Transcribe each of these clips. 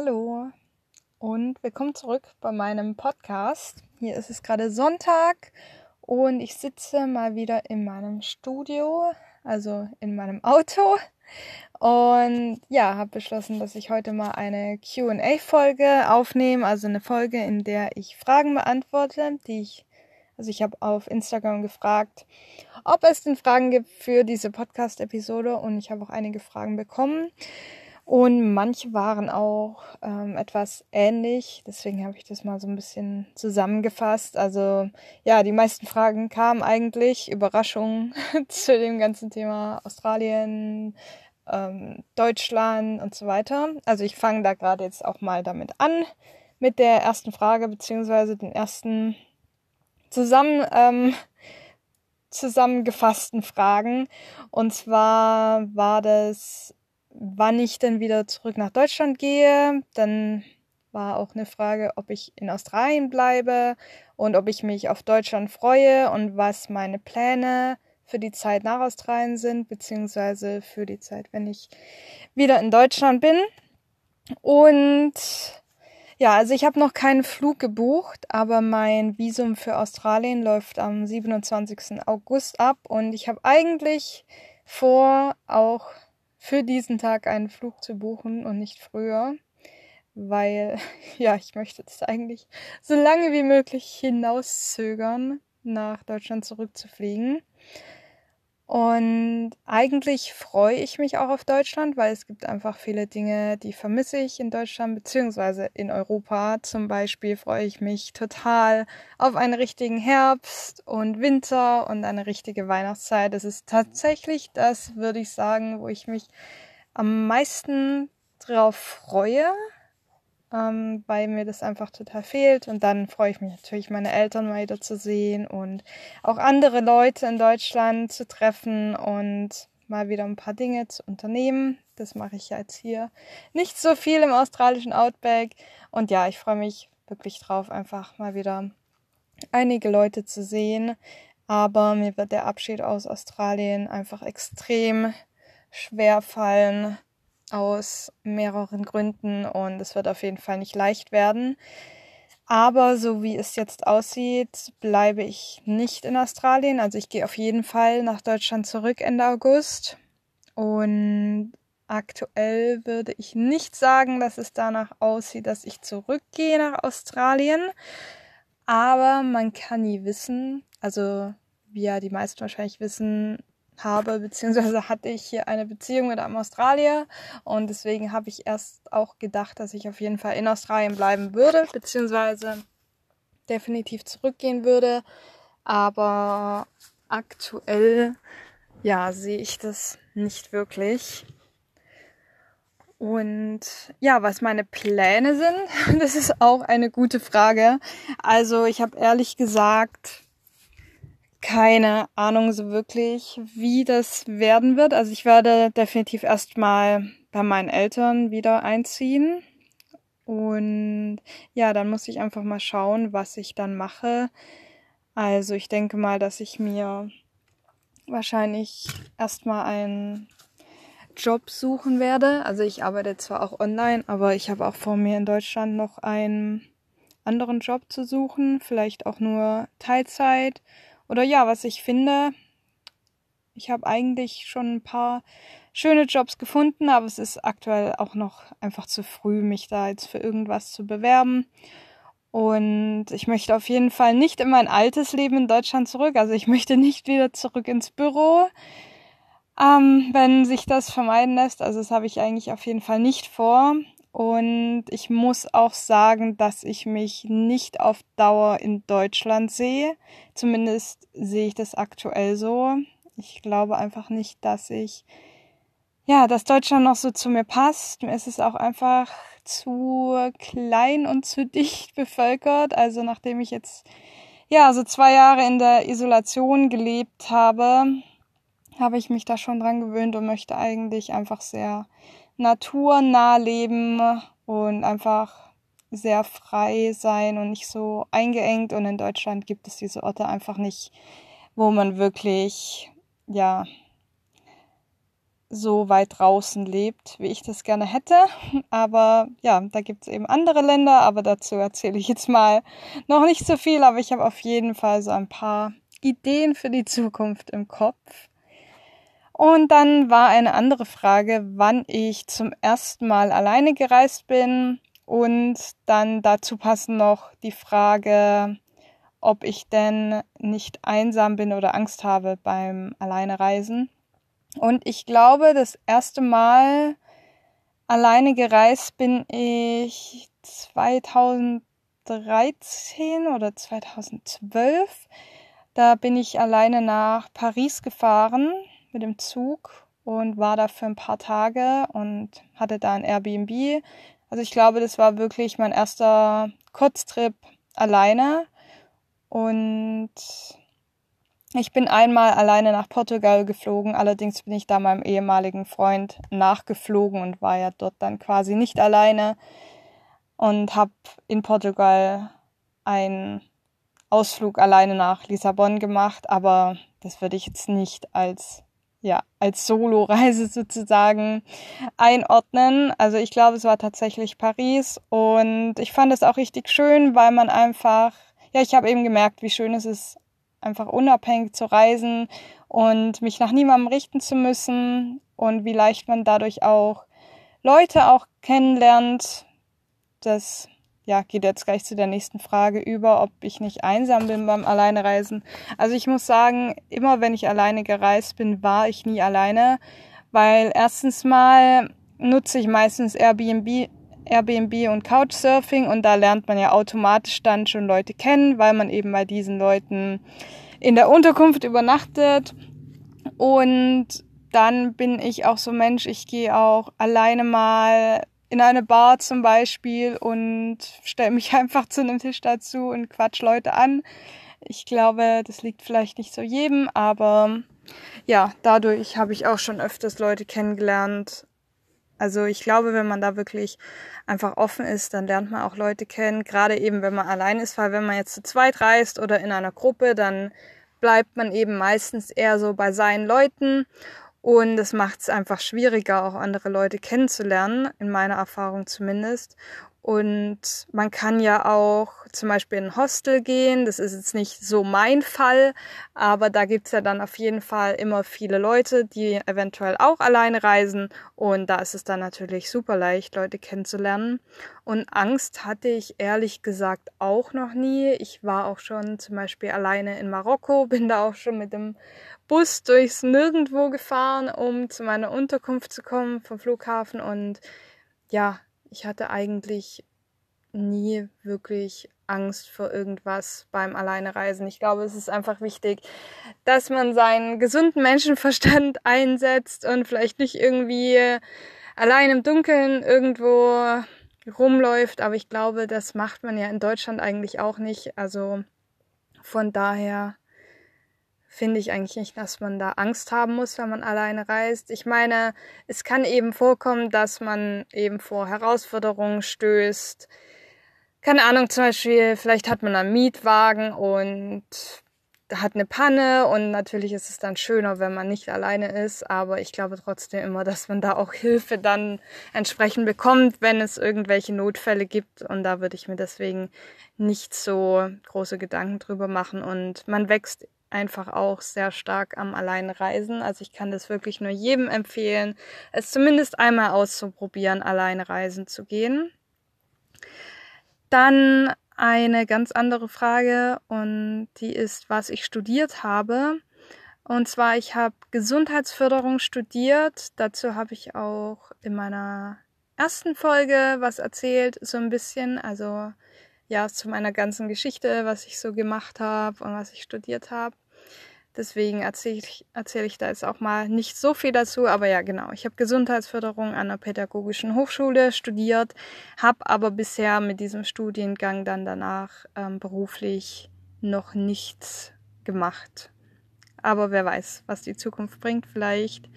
Hallo und willkommen zurück bei meinem Podcast. Hier ist es gerade Sonntag und ich sitze mal wieder in meinem Studio, also in meinem Auto. Und ja, habe beschlossen, dass ich heute mal eine QA-Folge aufnehme, also eine Folge, in der ich Fragen beantworte, die ich, also ich habe auf Instagram gefragt, ob es denn Fragen gibt für diese Podcast-Episode und ich habe auch einige Fragen bekommen. Und manche waren auch ähm, etwas ähnlich, deswegen habe ich das mal so ein bisschen zusammengefasst. Also ja, die meisten Fragen kamen eigentlich, Überraschungen zu dem ganzen Thema Australien, ähm, Deutschland und so weiter. Also ich fange da gerade jetzt auch mal damit an, mit der ersten Frage, beziehungsweise den ersten zusammen, ähm, zusammengefassten Fragen. Und zwar war das wann ich dann wieder zurück nach Deutschland gehe. Dann war auch eine Frage, ob ich in Australien bleibe und ob ich mich auf Deutschland freue und was meine Pläne für die Zeit nach Australien sind, beziehungsweise für die Zeit, wenn ich wieder in Deutschland bin. Und ja, also ich habe noch keinen Flug gebucht, aber mein Visum für Australien läuft am 27. August ab und ich habe eigentlich vor, auch für diesen Tag einen Flug zu buchen und nicht früher, weil ja, ich möchte jetzt eigentlich so lange wie möglich hinauszögern, nach Deutschland zurückzufliegen. Und eigentlich freue ich mich auch auf Deutschland, weil es gibt einfach viele Dinge, die vermisse ich in Deutschland beziehungsweise in Europa. Zum Beispiel freue ich mich total auf einen richtigen Herbst und Winter und eine richtige Weihnachtszeit. Das ist tatsächlich das, würde ich sagen, wo ich mich am meisten drauf freue ähm, weil mir das einfach total fehlt. Und dann freue ich mich natürlich, meine Eltern mal wieder zu sehen und auch andere Leute in Deutschland zu treffen und mal wieder ein paar Dinge zu unternehmen. Das mache ich jetzt hier nicht so viel im australischen Outback. Und ja, ich freue mich wirklich drauf, einfach mal wieder einige Leute zu sehen. Aber mir wird der Abschied aus Australien einfach extrem schwer fallen aus mehreren Gründen und es wird auf jeden Fall nicht leicht werden. Aber so wie es jetzt aussieht, bleibe ich nicht in Australien. Also ich gehe auf jeden Fall nach Deutschland zurück Ende August. Und aktuell würde ich nicht sagen, dass es danach aussieht, dass ich zurückgehe nach Australien. Aber man kann nie wissen. Also wie ja die meisten wahrscheinlich wissen, habe, beziehungsweise hatte ich hier eine Beziehung mit einem Australier und deswegen habe ich erst auch gedacht, dass ich auf jeden Fall in Australien bleiben würde, beziehungsweise definitiv zurückgehen würde. Aber aktuell, ja, sehe ich das nicht wirklich. Und ja, was meine Pläne sind, das ist auch eine gute Frage. Also ich habe ehrlich gesagt keine Ahnung so wirklich, wie das werden wird. Also ich werde definitiv erstmal bei meinen Eltern wieder einziehen. Und ja, dann muss ich einfach mal schauen, was ich dann mache. Also ich denke mal, dass ich mir wahrscheinlich erstmal einen Job suchen werde. Also ich arbeite zwar auch online, aber ich habe auch vor mir in Deutschland noch einen anderen Job zu suchen, vielleicht auch nur Teilzeit oder ja, was ich finde, ich habe eigentlich schon ein paar schöne Jobs gefunden, aber es ist aktuell auch noch einfach zu früh, mich da jetzt für irgendwas zu bewerben. Und ich möchte auf jeden Fall nicht in mein altes Leben in Deutschland zurück. Also ich möchte nicht wieder zurück ins Büro, ähm, wenn sich das vermeiden lässt. Also das habe ich eigentlich auf jeden Fall nicht vor. Und ich muss auch sagen, dass ich mich nicht auf Dauer in Deutschland sehe. Zumindest sehe ich das aktuell so. Ich glaube einfach nicht, dass ich, ja, dass Deutschland noch so zu mir passt. Mir ist es auch einfach zu klein und zu dicht bevölkert. Also nachdem ich jetzt, ja, so zwei Jahre in der Isolation gelebt habe, habe ich mich da schon dran gewöhnt und möchte eigentlich einfach sehr naturnah leben und einfach sehr frei sein und nicht so eingeengt. Und in Deutschland gibt es diese Orte einfach nicht, wo man wirklich, ja, so weit draußen lebt, wie ich das gerne hätte. Aber ja, da gibt es eben andere Länder, aber dazu erzähle ich jetzt mal noch nicht so viel, aber ich habe auf jeden Fall so ein paar Ideen für die Zukunft im Kopf. Und dann war eine andere Frage, wann ich zum ersten Mal alleine gereist bin. Und dann dazu passen noch die Frage, ob ich denn nicht einsam bin oder Angst habe beim Alleinereisen. Und ich glaube, das erste Mal alleine gereist bin ich 2013 oder 2012. Da bin ich alleine nach Paris gefahren mit dem Zug und war da für ein paar Tage und hatte da ein Airbnb. Also ich glaube, das war wirklich mein erster Kurztrip alleine. Und ich bin einmal alleine nach Portugal geflogen, allerdings bin ich da meinem ehemaligen Freund nachgeflogen und war ja dort dann quasi nicht alleine und habe in Portugal einen Ausflug alleine nach Lissabon gemacht, aber das würde ich jetzt nicht als ja, als Solo-Reise sozusagen einordnen. Also ich glaube, es war tatsächlich Paris und ich fand es auch richtig schön, weil man einfach, ja, ich habe eben gemerkt, wie schön es ist, einfach unabhängig zu reisen und mich nach niemandem richten zu müssen und wie leicht man dadurch auch Leute auch kennenlernt. Das ja, geht jetzt gleich zu der nächsten Frage über, ob ich nicht einsam bin beim Alleinereisen. Also ich muss sagen, immer wenn ich alleine gereist bin, war ich nie alleine, weil erstens mal nutze ich meistens Airbnb Airbnb und Couchsurfing und da lernt man ja automatisch dann schon Leute kennen, weil man eben bei diesen Leuten in der Unterkunft übernachtet. Und dann bin ich auch so Mensch, ich gehe auch alleine mal in eine Bar zum Beispiel und stelle mich einfach zu einem Tisch dazu und quatsch Leute an. Ich glaube, das liegt vielleicht nicht so jedem, aber ja, dadurch habe ich auch schon öfters Leute kennengelernt, also ich glaube, wenn man da wirklich einfach offen ist, dann lernt man auch Leute kennen, gerade eben wenn man allein ist, weil wenn man jetzt zu zweit reist oder in einer Gruppe, dann bleibt man eben meistens eher so bei seinen Leuten und es macht es einfach schwieriger, auch andere Leute kennenzulernen, in meiner Erfahrung zumindest. Und man kann ja auch zum Beispiel in ein Hostel gehen. Das ist jetzt nicht so mein Fall, aber da gibt's ja dann auf jeden Fall immer viele Leute, die eventuell auch alleine reisen. Und da ist es dann natürlich super leicht, Leute kennenzulernen. Und Angst hatte ich ehrlich gesagt auch noch nie. Ich war auch schon zum Beispiel alleine in Marokko, bin da auch schon mit dem Bus durchs Nirgendwo gefahren, um zu meiner Unterkunft zu kommen vom Flughafen. Und ja, ich hatte eigentlich nie wirklich Angst vor irgendwas beim Alleinereisen. Ich glaube, es ist einfach wichtig, dass man seinen gesunden Menschenverstand einsetzt und vielleicht nicht irgendwie allein im Dunkeln irgendwo rumläuft. Aber ich glaube, das macht man ja in Deutschland eigentlich auch nicht. Also von daher finde ich eigentlich nicht, dass man da Angst haben muss, wenn man alleine reist. Ich meine, es kann eben vorkommen, dass man eben vor Herausforderungen stößt. Keine Ahnung, zum Beispiel, vielleicht hat man einen Mietwagen und hat eine Panne und natürlich ist es dann schöner, wenn man nicht alleine ist, aber ich glaube trotzdem immer, dass man da auch Hilfe dann entsprechend bekommt, wenn es irgendwelche Notfälle gibt und da würde ich mir deswegen nicht so große Gedanken drüber machen und man wächst einfach auch sehr stark am Alleinreisen. Also ich kann das wirklich nur jedem empfehlen, es zumindest einmal auszuprobieren, alleine reisen zu gehen. Dann eine ganz andere Frage und die ist, was ich studiert habe. Und zwar, ich habe Gesundheitsförderung studiert. Dazu habe ich auch in meiner ersten Folge was erzählt, so ein bisschen. Also ja, zu meiner ganzen Geschichte, was ich so gemacht habe und was ich studiert habe. Deswegen erzähle ich, erzähl ich da jetzt auch mal nicht so viel dazu, aber ja, genau. Ich habe Gesundheitsförderung an der Pädagogischen Hochschule studiert, habe aber bisher mit diesem Studiengang dann danach ähm, beruflich noch nichts gemacht. Aber wer weiß, was die Zukunft bringt. Vielleicht,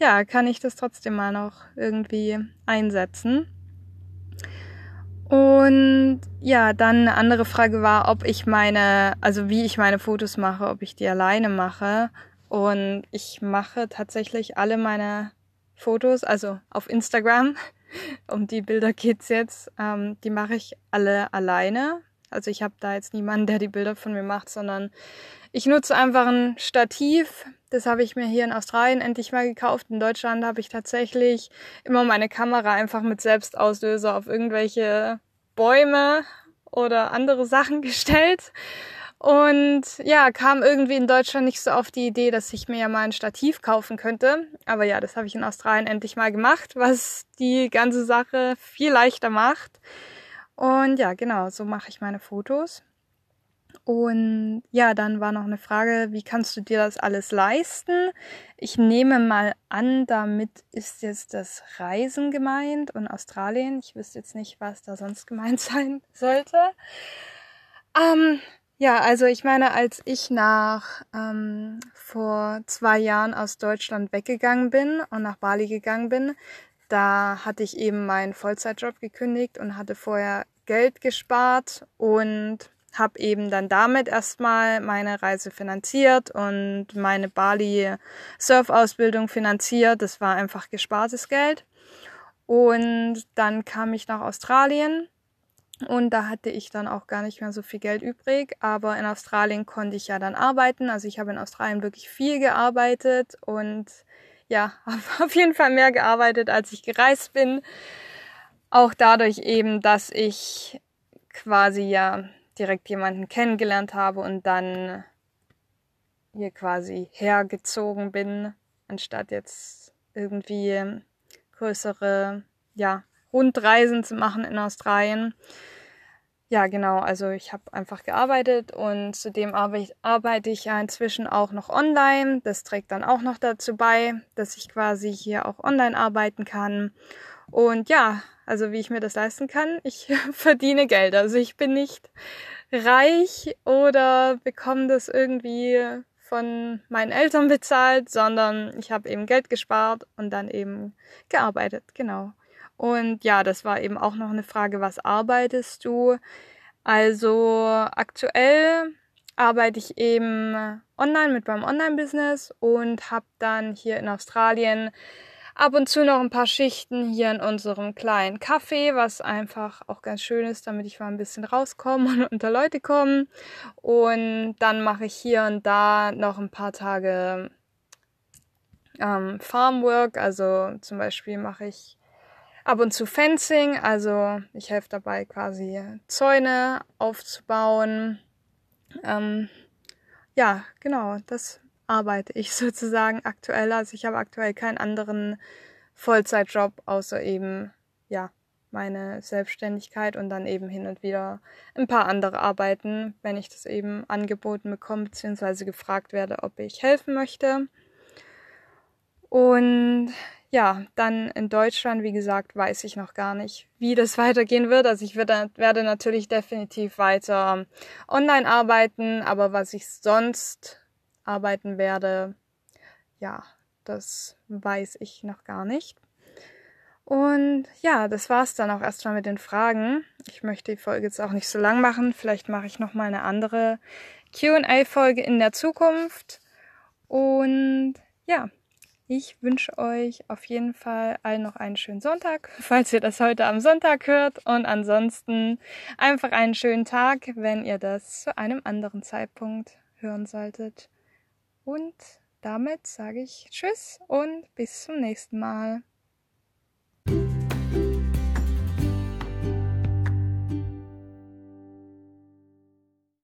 ja, kann ich das trotzdem mal noch irgendwie einsetzen. Und ja, dann eine andere Frage war, ob ich meine, also wie ich meine Fotos mache, ob ich die alleine mache. Und ich mache tatsächlich alle meine Fotos, also auf Instagram, um die Bilder geht's jetzt. Ähm, die mache ich alle alleine. Also ich habe da jetzt niemanden, der die Bilder von mir macht, sondern ich nutze einfach ein Stativ. Das habe ich mir hier in Australien endlich mal gekauft. In Deutschland habe ich tatsächlich immer meine Kamera einfach mit Selbstauslöser auf irgendwelche Bäume oder andere Sachen gestellt. Und ja, kam irgendwie in Deutschland nicht so auf die Idee, dass ich mir ja mal ein Stativ kaufen könnte. Aber ja, das habe ich in Australien endlich mal gemacht, was die ganze Sache viel leichter macht. Und ja, genau, so mache ich meine Fotos. Und ja, dann war noch eine Frage, wie kannst du dir das alles leisten? Ich nehme mal an, damit ist jetzt das Reisen gemeint und Australien. Ich wüsste jetzt nicht, was da sonst gemeint sein sollte. Ähm, ja, also ich meine, als ich nach ähm, vor zwei Jahren aus Deutschland weggegangen bin und nach Bali gegangen bin, da hatte ich eben meinen Vollzeitjob gekündigt und hatte vorher Geld gespart und habe eben dann damit erstmal meine Reise finanziert und meine Bali Surfausbildung finanziert. Das war einfach gespartes Geld. Und dann kam ich nach Australien und da hatte ich dann auch gar nicht mehr so viel Geld übrig. Aber in Australien konnte ich ja dann arbeiten. Also ich habe in Australien wirklich viel gearbeitet und ja, habe auf jeden Fall mehr gearbeitet, als ich gereist bin. Auch dadurch eben, dass ich quasi ja direkt jemanden kennengelernt habe und dann hier quasi hergezogen bin, anstatt jetzt irgendwie größere, ja, Rundreisen zu machen in Australien. Ja, genau. Also ich habe einfach gearbeitet und zudem arbeite ich ja inzwischen auch noch online. Das trägt dann auch noch dazu bei, dass ich quasi hier auch online arbeiten kann. Und ja, also wie ich mir das leisten kann, ich verdiene Geld. Also ich bin nicht reich oder bekomme das irgendwie von meinen Eltern bezahlt, sondern ich habe eben Geld gespart und dann eben gearbeitet. Genau. Und ja, das war eben auch noch eine Frage, was arbeitest du? Also aktuell arbeite ich eben online mit meinem Online-Business und habe dann hier in Australien ab und zu noch ein paar Schichten hier in unserem kleinen Café, was einfach auch ganz schön ist, damit ich mal ein bisschen rauskomme und unter Leute komme. Und dann mache ich hier und da noch ein paar Tage ähm, Farmwork, also zum Beispiel mache ich ab und zu Fencing, also ich helfe dabei quasi Zäune aufzubauen. Ähm, ja, genau, das arbeite ich sozusagen aktuell. Also ich habe aktuell keinen anderen Vollzeitjob außer eben, ja, meine Selbstständigkeit und dann eben hin und wieder ein paar andere Arbeiten, wenn ich das eben angeboten bekomme, beziehungsweise gefragt werde, ob ich helfen möchte. Und ja, dann in Deutschland, wie gesagt, weiß ich noch gar nicht, wie das weitergehen wird. Also ich werde, werde natürlich definitiv weiter online arbeiten, aber was ich sonst arbeiten werde, ja, das weiß ich noch gar nicht. Und ja, das war's dann auch erstmal mit den Fragen. Ich möchte die Folge jetzt auch nicht so lang machen. Vielleicht mache ich noch mal eine andere Q&A-Folge in der Zukunft. Und ja, ich wünsche euch auf jeden Fall allen noch einen schönen Sonntag, falls ihr das heute am Sonntag hört. Und ansonsten einfach einen schönen Tag, wenn ihr das zu einem anderen Zeitpunkt hören solltet. Und damit sage ich Tschüss und bis zum nächsten Mal.